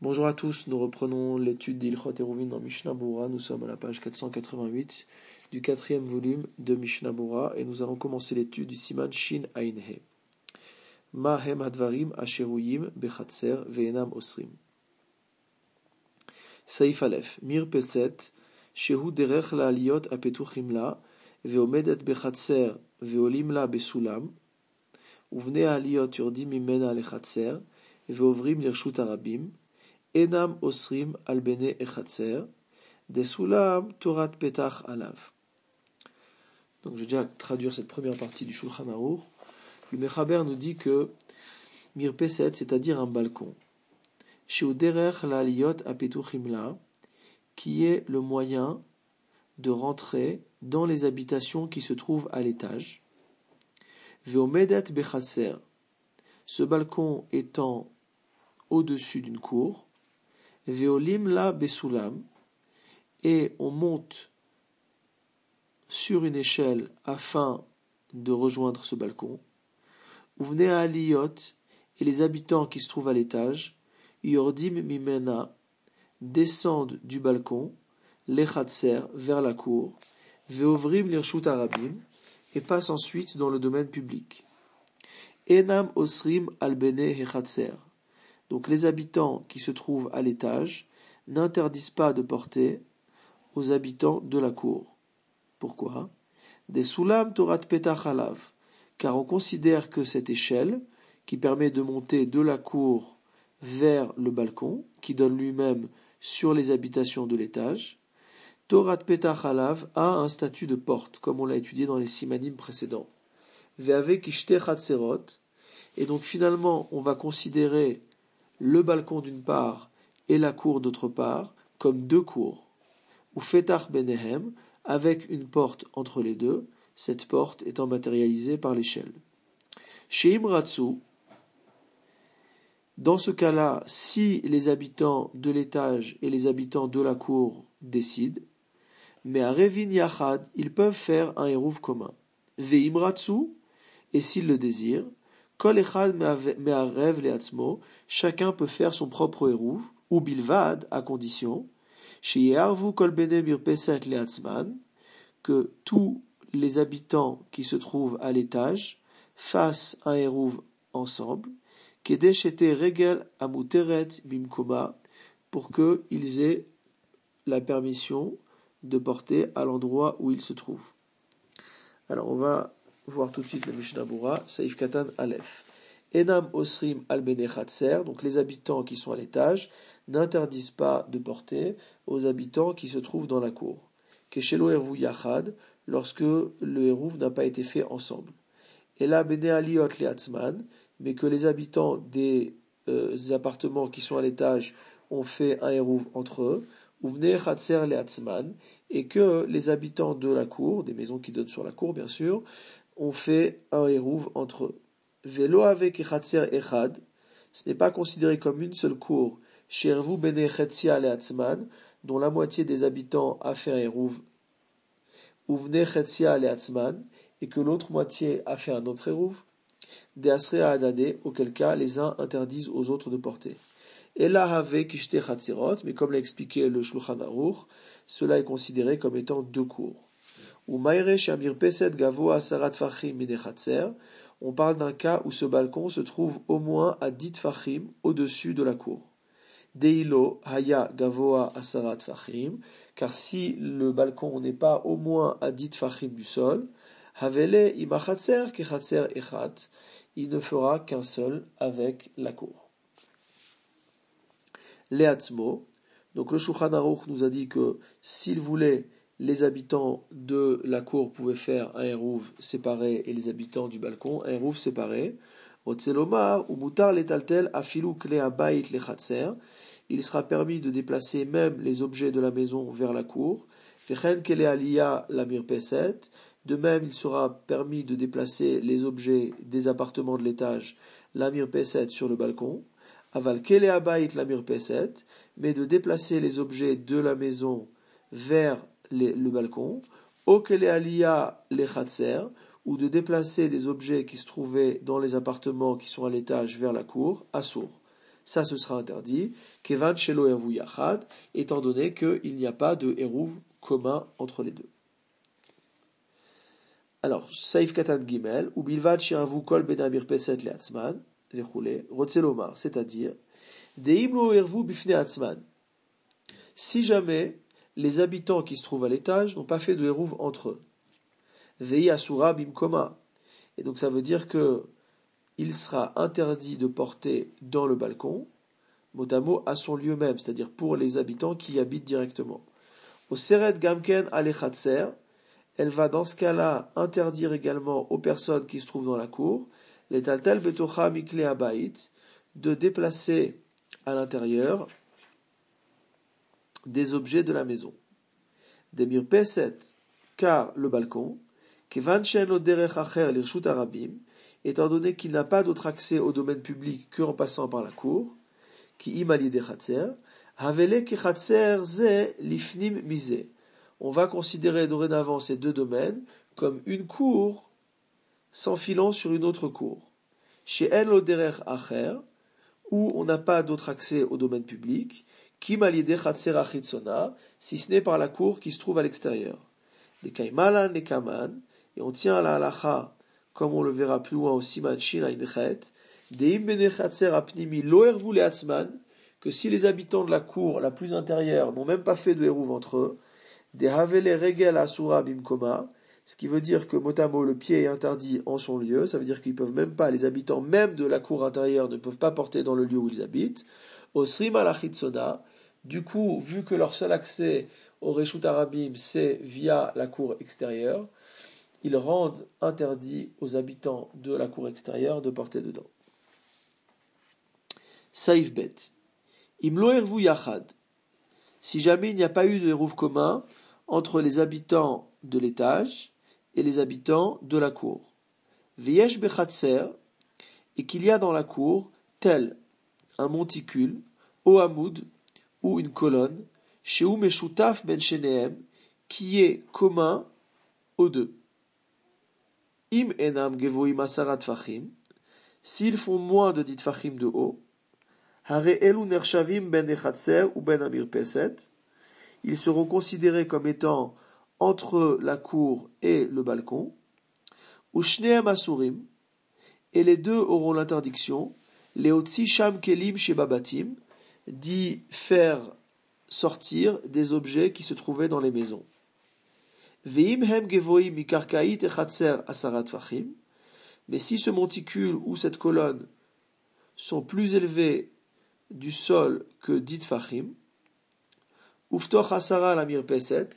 Bonjour à tous, nous reprenons l'étude d'Ilchot Eruvin dans Mishnah. Nous sommes à la page 488 du quatrième volume de Mishnah et nous allons commencer l'étude du Siman Shin Ainhe. Mahem Advarim Asheruyim Bechatser Veenam Osrim. Saif Aleph Mir Peset Shehu Derech La Aliot Apetuchim La Veomedet Bechatser Veolim La Besulam Uvne Aliot Yurdim Imena Lechatser Veovrim Lirshut Arabim Enam osrim albene echatser, desulam torat petach alav. Donc je vais déjà traduire cette première partie du Shulchan Aruch. Le Mechaber nous dit que mirpeset, c'est-à-dire un balcon, qui est le moyen de rentrer dans les habitations qui se trouvent à l'étage. Veomedet bechatser, ce balcon étant au-dessus d'une cour, Veolim la besulam, et on monte sur une échelle afin de rejoindre ce balcon. Vous venez à et les habitants qui se trouvent à l'étage, Yordim Mimena, descendent du balcon, l'Echatser, vers la cour, Veovrim l'Irshut Arabim, et passent ensuite dans le domaine public. Enam Osrim Hechatser. Donc les habitants qui se trouvent à l'étage n'interdisent pas de porter aux habitants de la cour. Pourquoi? Des soulam torat petach car on considère que cette échelle, qui permet de monter de la cour vers le balcon, qui donne lui-même sur les habitations de l'étage, Torat Petach a un statut de porte, comme on l'a étudié dans les simanim précédents. Ve'ave et donc finalement on va considérer le balcon d'une part et la cour d'autre part, comme deux cours, ou Fetach Benehem, avec une porte entre les deux, cette porte étant matérialisée par l'échelle. Chez Imratsu, dans ce cas-là, si les habitants de l'étage et les habitants de la cour décident, mais à Revin Yachad, ils peuvent faire un hérouf commun. Veimratsu, et s'ils le désirent, chacun peut faire son propre hérouv, ou bilvad, à condition, que tous les habitants qui se trouvent à l'étage fassent un hérouv ensemble, regel amuteret pour qu'ils aient la permission de porter à l'endroit où ils se trouvent. Alors on va voir tout de suite le Mishnah Bura, Saif Katan Aleph. Enam Osrim al donc les habitants qui sont à l'étage, n'interdisent pas de porter aux habitants qui se trouvent dans la cour. Keshelo Ervu Yachad, lorsque le Eruv n'a pas été fait ensemble. Et là, Bene Aliot mais que les habitants des euh, appartements qui sont à l'étage ont fait un Eruv entre eux, et que les habitants de la cour, des maisons qui donnent sur la cour bien sûr, on fait un hérouve entre eux. Vélo avec Echatzer Echad, ce n'est pas considéré comme une seule cour, Shervu Bene Chetzia Leatzman, dont la moitié des habitants a fait un hérouve, Uvne Chetzia Leatzman, et que l'autre moitié a fait un autre hérouve, Deasre Adade, auquel cas les uns interdisent aux autres de porter. Et là, Chatzirot, mais comme l'a expliqué le Shulchan Aruch, cela est considéré comme étant deux cours. On parle d'un cas où ce balcon se trouve au moins à dit fachim au-dessus de la cour. Deilo haya gavoa asarat fachim, car si le balcon n'est pas au moins à dit fachim du sol, havele imachatser kechatser echat, il ne fera qu'un seul avec la cour. Leatzmo, donc le Shulchan nous a dit que s'il voulait les habitants de la cour pouvaient faire un hérouve séparé et les habitants du balcon un hérouve séparé. Otzelomar ou mutar letaltel Il sera permis de déplacer même les objets de la maison vers la cour. De même, il sera permis de déplacer les objets des appartements de l'étage, l'amir peset sur le balcon. Aval kele bait l'amir peset, mais de déplacer les objets de la maison vers le balcon, Alia les ou de déplacer des objets qui se trouvaient dans les appartements qui sont à l'étage vers la cour, assour. ça ce sera interdit. Kevan Shelo Yachad, étant donné qu'il n'y a pas de Eruv commun entre les deux. Alors, Saif Katan Gimel, ou Bilvad Shiravu Kol Ben Amir Peset Leatzman, Rotzelomar, c'est-à-dire, Deimlo Ervu Bifne Atzman. Si jamais les habitants qui se trouvent à l'étage n'ont pas fait de Eruv entre eux. Vei Asura Bimkoma. Et donc ça veut dire que il sera interdit de porter dans le balcon, mot à son lieu même, c'est-à-dire pour les habitants qui y habitent directement. Au Seret Gamken Alechatser, elle va dans ce cas-là interdire également aux personnes qui se trouvent dans la cour, les Taltel Betocha Mikle de déplacer à l'intérieur des objets de la maison. Des Peset, car le balcon, Kevan Arabim, étant donné qu'il n'a pas d'autre accès au domaine public qu'en passant par la cour, qui imali de havele ze lifnim mise. On va considérer dorénavant ces deux domaines comme une cour s'enfilant sur une autre cour. Chez Loderer Acher, où on n'a pas d'autre accès au domaine public, si ce n'est par la cour qui se trouve à l'extérieur. Les kaimala nekaman, et on tient à la halacha comme on le verra plus loin au Siman Shin que si les habitants de la cour la plus intérieure n'ont même pas fait de hérouve entre eux, ce qui veut dire que motamo le pied est interdit en son lieu, ça veut dire qu'ils peuvent même pas, les habitants même de la cour intérieure ne peuvent pas porter dans le lieu où ils habitent. Osrim Alachitsona, du coup, vu que leur seul accès au Reshut Arabim c'est via la cour extérieure, ils rendent interdit aux habitants de la cour extérieure de porter dedans. Saif bet. Imlo yachad. Si jamais il n'y a pas eu de hérouv commun entre les habitants de l'étage et les habitants de la cour. Viesh bechatser, et qu'il y a dans la cour tel un monticule, hamoud ou une colonne, sheou meshutaf ben sheneem, qui est commun aux deux. Im enam gevoim asarat fachim, s'ils font moins de dit fachim de haut, hare elu nershavim ben echatser ou ben amir peset, ils seront considérés comme étant entre la cour et le balcon, ou shneam asurim, et les deux auront l'interdiction, leotzi sham kelim shebabatim, d'y faire sortir des objets qui se trouvaient dans les maisons. Mais si ce monticule ou cette colonne sont plus élevés du sol que dit fachim, uftoch asara la peset,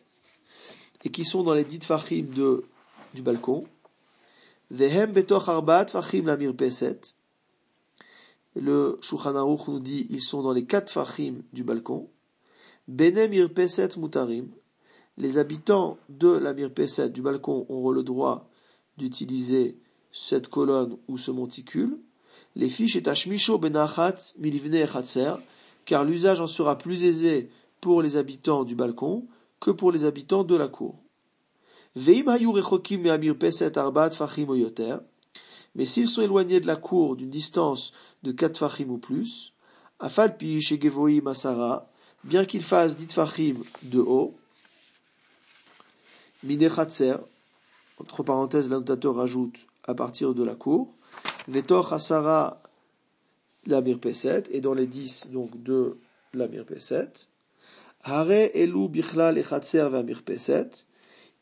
et qui sont dans les dit fachim de, du balcon, vehem betoch arbat fachim la peset, le Shulchan nous dit ils sont dans les quatre fachim du balcon, benem peset mutarim, les habitants de la Mirpeset du balcon auront le droit d'utiliser cette colonne ou ce monticule. Les fiches ashmisho benachat milivne car l'usage en sera plus aisé pour les habitants du balcon que pour les habitants de la cour. Mais s'ils sont éloignés de la cour d'une distance de 4 fachim ou plus, afal et masara, bien qu'ils fassent dit fachim de haut, Minechatser, entre parenthèses, l'annotateur rajoute à partir de la cour, Vetor Hasara la Mirpeset, et dans les dix donc de la Mirpeset, Hare Elu Bichlal Echatser va Mirpeset,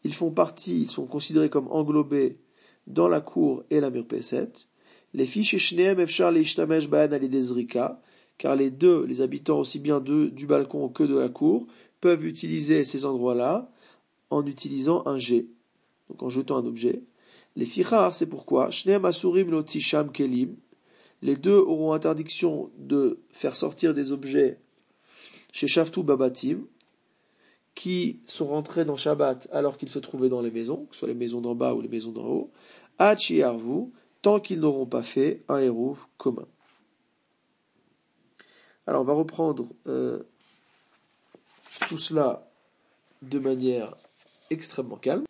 ils font partie, ils sont considérés comme englobés dans la cour et la Mirpeset, les fiches Shneem Efchar Leishtamesh Baan Alidezrika, car les deux, les habitants aussi bien du balcon que de la cour, peuvent utiliser ces endroits-là, en utilisant un jet, donc en jetant un objet. Les fichar, c'est pourquoi Shneem Asurim Lotisham Kelim, les deux auront interdiction de faire sortir des objets chez Shaftu Babatim, qui sont rentrés dans Shabbat alors qu'ils se trouvaient dans les maisons, que ce soit les maisons d'en bas ou les maisons d'en haut, Hachi Arvu, tant qu'ils n'auront pas fait un hérouf commun. Alors on va reprendre euh, tout cela de manière extrêmement calme.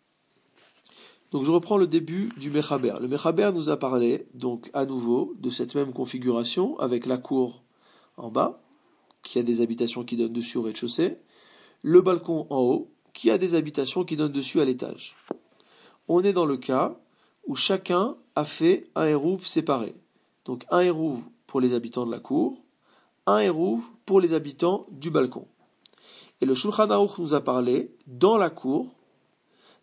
Donc je reprends le début du Mechaber. Le Mechaber nous a parlé, donc à nouveau, de cette même configuration avec la cour en bas, qui a des habitations qui donnent dessus au rez-de-chaussée, le balcon en haut, qui a des habitations qui donnent dessus à l'étage. On est dans le cas où chacun a fait un hérouve séparé. Donc un hérouve pour les habitants de la cour, un hérouve pour les habitants du balcon. Et le Shulchan Aruch nous a parlé, dans la cour,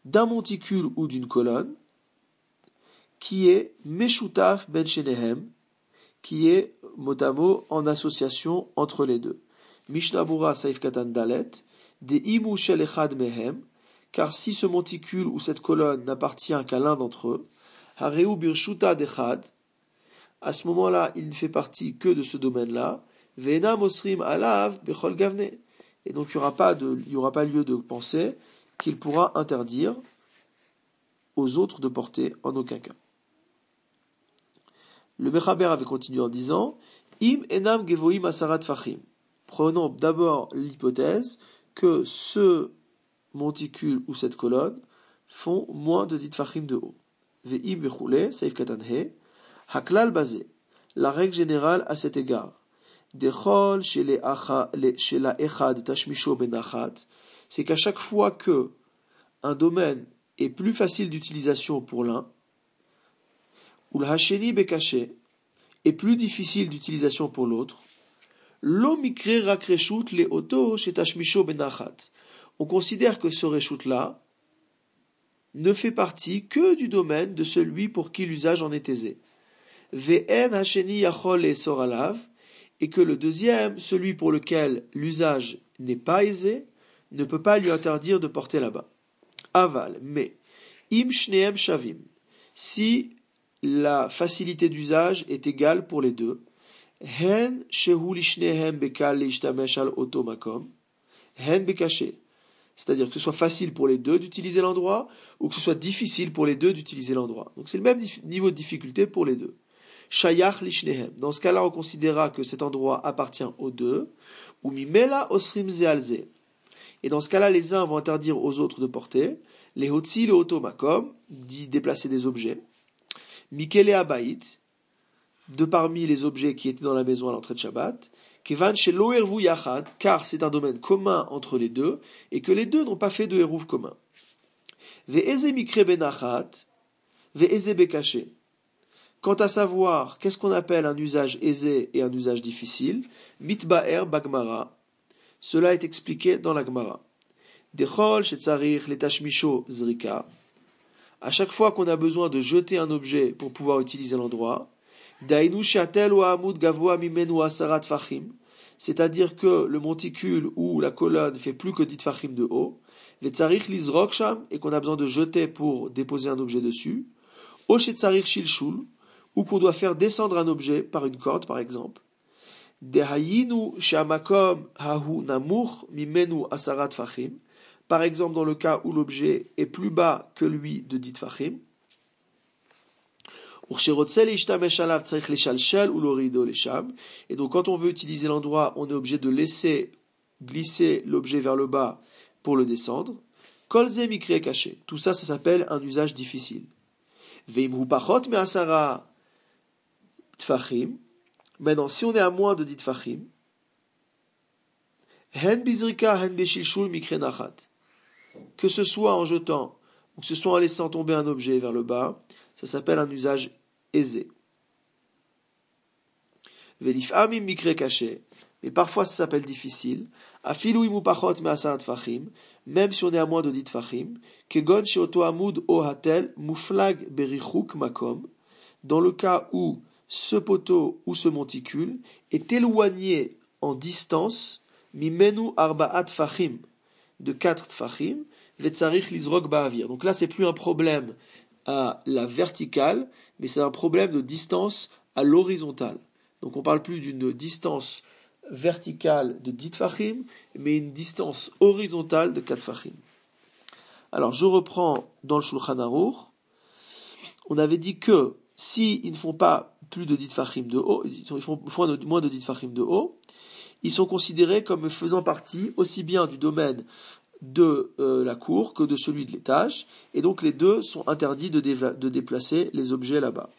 d'un monticule ou d'une colonne, qui est Meshutaf Ben Shenehem, qui est mot en association entre les deux. Mishnabura Saif Katan Dalet, des Imu Shel Echad Mehem, car si ce monticule ou cette colonne n'appartient qu'à l'un d'entre eux, Hareu Birshuta Dechad, à ce moment-là, il ne fait partie que de ce domaine-là, Vena Mosrim Alav Bechol Gavne. Et donc il n'y aura pas lieu de penser qu'il pourra interdire aux autres de porter en aucun cas. Le Mechaber avait continué en disant Im enam gevoim asarat fachim. Prenons d'abord l'hypothèse que ce monticule ou cette colonne font moins de dit fachim de haut. Saif katanhe, haklal basé. La règle générale à cet égard. Dechol chez la echad tashmisho benachat, c'est qu'à chaque fois que un domaine est plus facile d'utilisation pour l'un, ou le hacheni est plus difficile d'utilisation pour l'autre, On considère que ce reshut là ne fait partie que du domaine de celui pour qui l'usage en est aisé. Et que le deuxième, celui pour lequel l'usage n'est pas aisé, ne peut pas lui interdire de porter là-bas. Aval, mais, im shavim, si la facilité d'usage est égale pour les deux. Hen bekal otomakom. Hen bekaché. C'est-à-dire que ce soit facile pour les deux d'utiliser l'endroit ou que ce soit difficile pour les deux d'utiliser l'endroit. Donc c'est le même niveau de difficulté pour les deux. Shayach lishnehem. Dans ce cas-là, on considérera que cet endroit appartient aux deux. Ou mimela osrim zealze. Et dans ce cas-là, les uns vont interdire aux autres de porter. Les hotzi le otomakom, dit déplacer des objets. Mikele Abaït, de parmi les objets qui étaient dans la maison à l'entrée de Shabbat, car c'est un domaine commun entre les deux, et que les deux n'ont pas fait de hérouv commun. Bekaché. Quant à savoir qu'est-ce qu'on appelle un usage aisé et un usage difficile, Mitba'er Bagmara, cela est expliqué dans la Gemara. Dechol Zrika, à chaque fois qu'on a besoin de jeter un objet pour pouvoir utiliser l'endroit, c'est-à-dire que le monticule ou la colonne fait plus que 10 fachim de haut, et qu'on a besoin de jeter pour déposer un objet dessus, ou qu'on doit faire descendre un objet par une corde par exemple. Par exemple, dans le cas où l'objet est plus bas que lui de dit fachim. Et donc, quand on veut utiliser l'endroit, on est obligé de laisser glisser l'objet vers le bas pour le descendre. Caché. Tout ça, ça s'appelle un usage difficile. Maintenant, si on est à moins de dit tfachim, hen nachat que ce soit en jetant ou que ce soit en laissant tomber un objet vers le bas, ça s'appelle un usage aisé. Velif amim mikre caché, mais parfois ça s'appelle difficile. Afilu imupachot me'asar tfachim, même si on est à moins de dit tfachim, kegon sheoto amud o hatel muflag berichuk makom, dans le cas où ce poteau ou ce monticule est éloigné en distance, mimenu arba'at tfachim, de quatre tfachim, vetzarich. Donc là, c'est plus un problème à la verticale, mais c'est un problème de distance à l'horizontale. Donc on parle plus d'une distance verticale de 10 tfachim, mais une distance horizontale de 4 tfachim. Alors je reprends dans le Shulchan Aruch. On avait dit que s'ils ils ne font pas plus de 10 tfachim de haut, ils font moins de 10 tfachim de haut, ils sont considérés comme faisant partie aussi bien du domaine de euh, la cour que de celui de l'étage, et donc les deux sont interdits de, déplacer les objets là-bas.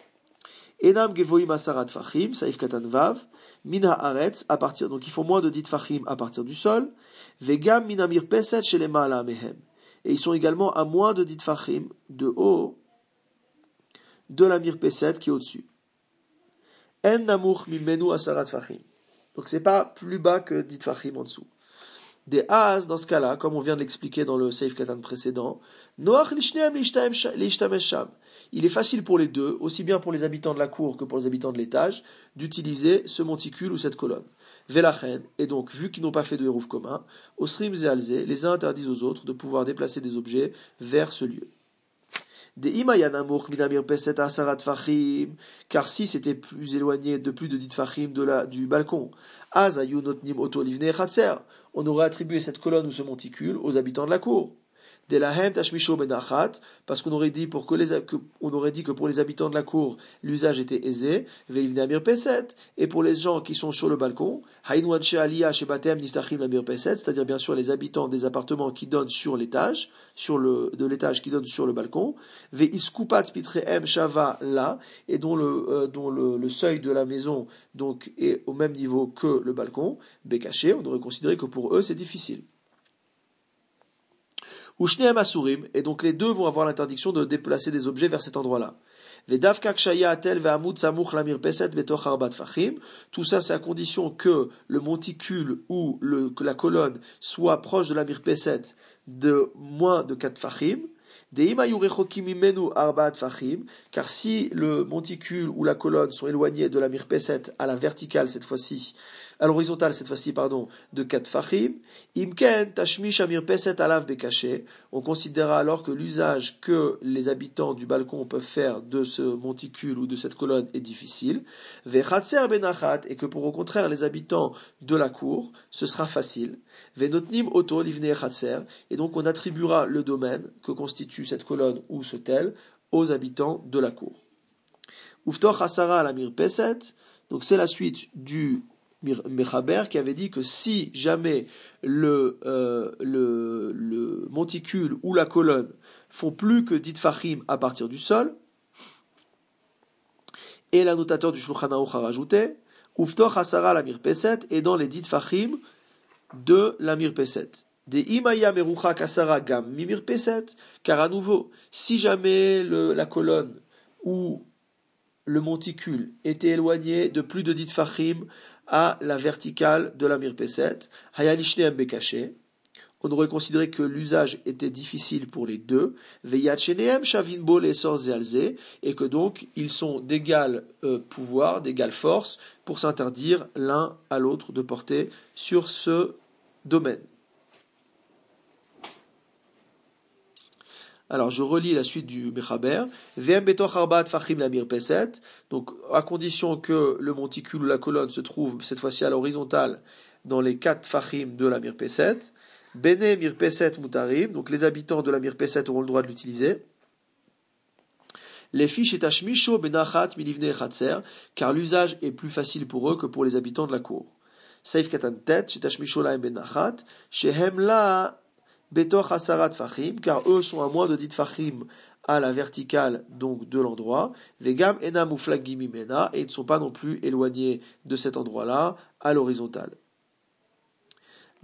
Enam gevoim asarat fachim, saif katan vav, Mina Aretz, à partir, donc il faut moins de dit fachim à partir du sol. Vegam Minamir Peset chez les Mehem. Et ils sont également à moins de dit fachim de haut de la Mirpeset qui est au-dessus. En Namuch Mimenu Asarat. Donc c'est pas plus bas que dit fachim en dessous. Des as, dans ce cas-là, comme on vient de l'expliquer dans le Safe Katan précédent, Noach Sham il est facile pour les deux, aussi bien pour les habitants de la cour que pour les habitants de l'étage, d'utiliser ce monticule ou cette colonne. Velachen, et donc, vu qu'ils n'ont pas fait de hérouf commun, Osrim et Alze, les uns interdisent aux autres de pouvoir déplacer des objets vers ce lieu. Car si c'était plus éloigné de plus de dit fachim de la, du balcon, on aurait attribué cette colonne ou ce monticule aux habitants de la cour parce qu'on aurait dit pour que les, on aurait dit que pour les habitants de la cour, l'usage était aisé, et pour les gens qui sont sur le balcon, c'est-à-dire bien sûr les habitants des appartements qui donnent sur l'étage, sur le, de l'étage qui donne sur le balcon, shava là, et dont le, euh, dont le, le, seuil de la maison, donc, est au même niveau que le balcon, bekaché, on aurait considéré que pour eux c'est difficile. Asurim, et donc les deux vont avoir l'interdiction de déplacer des objets vers cet endroit-là. Tout ça, c'est à condition que le monticule ou la colonne soit proche de la mirpeset de moins de 4 fachim. Car si le monticule ou la colonne sont éloignés de la mirpeset à la verticale cette fois-ci, à l'horizontale cette fois-ci, pardon, de 4 fachim. Imken tashmish amir peset alav bekaché. On considérera alors que l'usage que les habitants du balcon peuvent faire de ce monticule ou de cette colonne est difficile. Benachat, et que pour au contraire les habitants de la cour, ce sera facile. Venotnim oto livne et donc on attribuera le domaine que constitue cette colonne ou ce tel aux habitants de la cour. Uftor hasara alamir peset, donc c'est la suite du Mechaber qui avait dit que si jamais le, euh, le, le, monticule ou la colonne font plus que dit fachim à partir du sol, et l'annotateur du Shulchan Aruch a rajouté, Uftor Hasara la mirpeset, et dans les dit fachim de la mirpeset. Des imaya merucha kasara gam mimirpeset, car à nouveau, si jamais le, la colonne ou le monticule était éloigné de plus de dit fachim à la verticale de la mirpeset, hayalishneam bekaché. On aurait considéré que l'usage était difficile pour les deux, veyatcheneem shavinbo les et que donc ils sont d'égal euh, pouvoir, d'égale force, pour s'interdire l'un à l'autre de porter sur ce domaine. Alors, je relis la suite du Mechaber. Donc, à condition que le monticule ou la colonne se trouve, cette fois-ci à l'horizontale, dans les quatre fachim de la mirpeset. Bene mirpeset mutarim. Donc, les habitants de la mirpeset auront le droit de l'utiliser. Les fiches et tashmisho benachat milivne car l'usage est plus facile pour eux que pour les habitants de la cour. Saif katan tet, benachat, shehem la Betoch Asarat Fachim, car eux sont à moins de dit Fachim à la verticale donc de l'endroit. Vegam Enam Mena, et ils ne sont pas non plus éloignés de cet endroit-là à l'horizontale.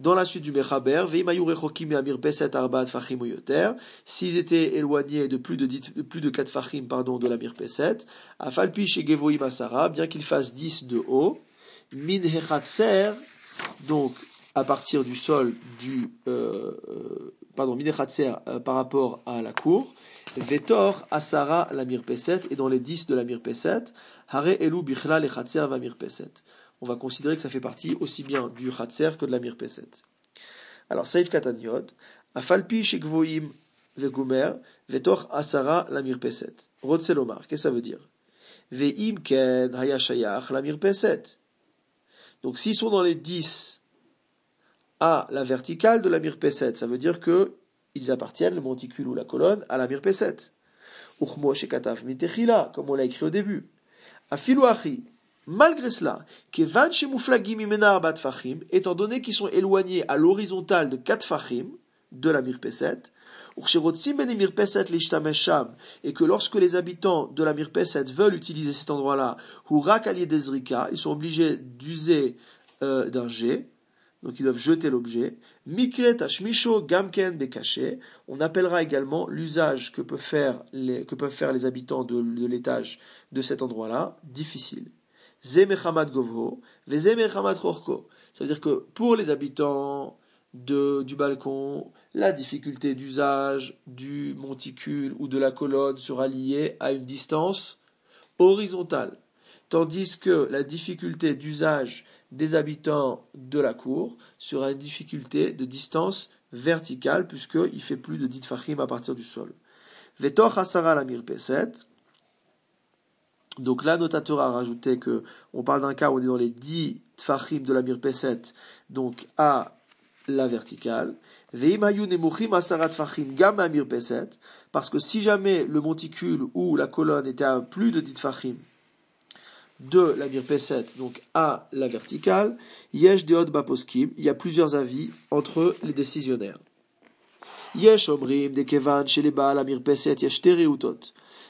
Dans la suite du Mechaber, s'ils étaient éloignés de plus de, de plus de 4 fachim, pardon, de la mirpeset, afalpi chez Gevoim Asara, bien qu'ils fassent 10 de haut, min donc à partir du sol du euh, euh pardon euh, par rapport à la cour. Vetor asara la mirpeset et dans les 10 de la mirpeset, hare elu bichla le chatser va mirpeset. On va considérer que ça fait partie aussi bien du chatser que de la mirpeset. Alors saif kataniot, afalpi shekvoim vegumer, vetor asara la mirpeset. Rotselomar, qu'est-ce que ça veut dire? Veim ken hayashayach la mirpeset. Donc s'ils sont dans les 10 à la verticale de la mirpeset. Ça veut dire que ils appartiennent, le monticule ou la colonne, à la mirpeset. Uchmo shekatav mitechila, comme on l'a écrit au début. Afiluachi, malgré cela, kevan shemuflagim imena étant donné qu'ils sont éloignés à l'horizontale de 4 fachim, de la mirpeset, et que lorsque les habitants de la mirpeset veulent utiliser cet endroit-là, ils sont obligés d'user euh, d'un jet, donc ils doivent jeter l'objet. Mikret ashmisho gamken bekaché. On appellera également l'usage que, peuvent faire les, habitants de, l'étage de cet endroit-là difficile. Zemechamad govho, vezemechamad chorko. Ça veut dire que pour les habitants du balcon, la difficulté d'usage du monticule ou de la colonne sera liée à une distance horizontale, tandis que la difficulté d'usage des habitants de la cour sera une difficulté de distance verticale, puisqu'il fait plus de 10 fachim à partir du sol. Vetor hasara la mirpeset. Donc là, notateur a rajouté que on parle d'un cas où on est dans les 10 tfachim de la mirpeset, donc à la verticale. Parce que si jamais le monticule ou la colonne était à plus de 10 fachim, de la mirpeset, donc à la verticale, yesh deod baposkim, il y a plusieurs avis entre les décisionnaires. Yesh omrim de kevan chez les la mirpeset yesh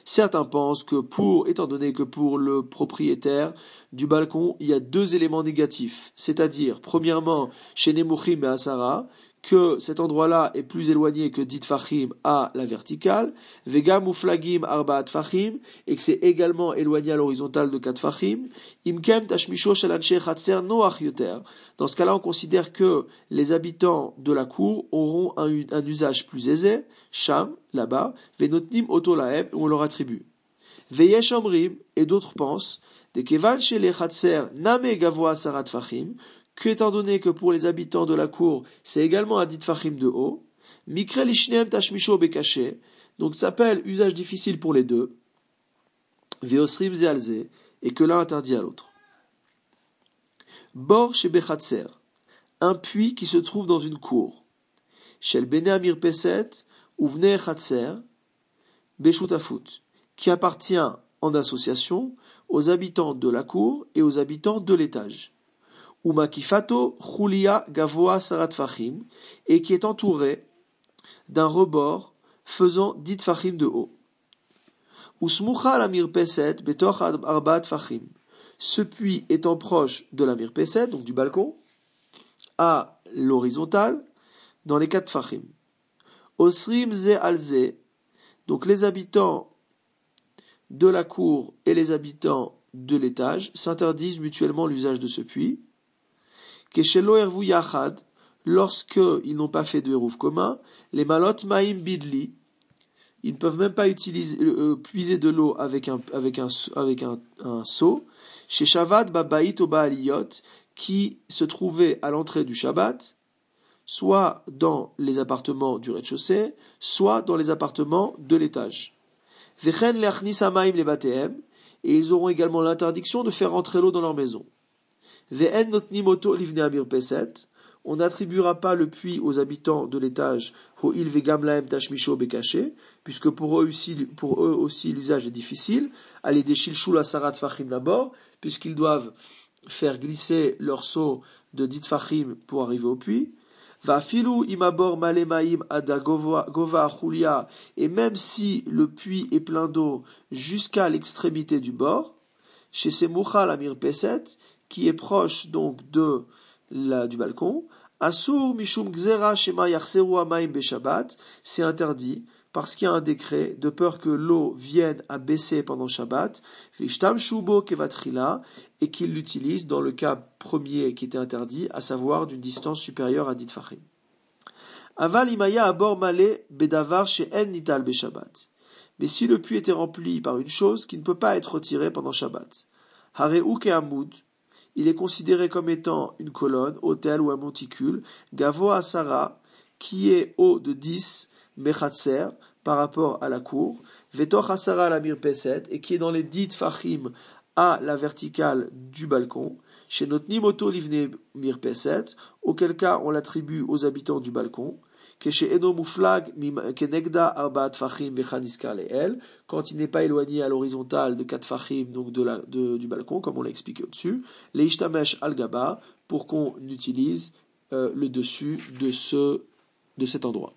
Certains pensent que pour, étant donné que pour le propriétaire du balcon, il y a deux éléments négatifs, c'est-à-dire, premièrement, chez Nemuchim et Asara, que cet endroit-là est plus éloigné que dit Fachim à la verticale, Vegam Flagim Arbaat Fachim, et que c'est également éloigné à l'horizontale de 4 Fachim, Imkem Tashmisho Shalanche Chatser Noach Yoter. Dans ce cas-là, on considère que les habitants de la cour auront un, usage plus aisé, Sham, là-bas, Venotnim Otolaeb, où on leur attribue. Veyesh Amrim, et d'autres pensent, de Kevan Shele Chatser Name Gavoa Sarat Fachim, qu'étant donné que pour les habitants de la cour, c'est également un dit fachim de haut, Mikrel Ishnem Tashmisho Bekaché, donc s'appelle usage difficile pour les deux, Veosrim Zealze, et que l'un interdit à l'autre. Bor chez Bechatser, un puits qui se trouve dans une cour. Shel Amir Peset, ou Vne Chatser, Beshutafut, qui appartient en association aux habitants de la cour et aux habitants de l'étage. Umakifato Chulia Gavoa Sarat et qui est entouré d'un rebord faisant dit Fachim de haut. Usmucha la mirpeset betoch arbat Fachim. Ce puits étant proche de la mirpeset, donc du balcon, à l'horizontale, dans les quatre Fachim. Osrim ze alze, donc les habitants de la cour et les habitants de l'étage s'interdisent mutuellement l'usage de ce puits yachad, lorsqu'ils n'ont pas fait de hérouf commun, les malot maim bidli, ils ne peuvent même pas utiliser, euh, euh, puiser de l'eau avec un, avec un, avec un, seau, chez Shabbat Babait Aliyot, qui se trouvait à l'entrée du Shabbat, soit dans les appartements du rez-de-chaussée, soit dans les appartements de l'étage. Vechen les et ils auront également l'interdiction de faire entrer l'eau dans leur maison. On n'attribuera pas le puits aux habitants de l'étage, puisque pour eux aussi, pour eux aussi l'usage est difficile. Shilshul sarat fachim d'abord, puisqu'ils doivent faire glisser leur seau de dit fachim pour arriver au puits. Va filou imabor malemaim ada gova chulia, et même si le puits est plein d'eau jusqu'à l'extrémité du bord, chez Semucha la mirpeset, qui est proche donc de la, du balcon, mishum shema amaim c'est interdit parce qu'il y a un décret de peur que l'eau vienne à baisser pendant Shabbat, vishtam shubo kevatrila, et qu'il l'utilise dans le cas premier qui était interdit, à savoir d'une distance supérieure à dit fachim. Aval imaya abor male bedavar en nital beshabbat. Mais si le puits était rempli par une chose qui ne peut pas être retirée pendant Shabbat, hareu amud, il est considéré comme étant une colonne, hôtel ou un monticule, Gavo Asara, qui est haut de 10 Mechatser par rapport à la cour, Vetoch Asara la Mirpeset, et qui est dans les dites Fachim à la verticale du balcon, chez notre Nimoto Livne Mirpeset, auquel cas on l'attribue aux habitants du balcon, quand il n'est pas éloigné à l'horizontale de 4 fachim, donc de la, du balcon, comme on l'a expliqué au-dessus, les ishtamesh al gaba, pour qu'on utilise euh, le dessus de cet endroit.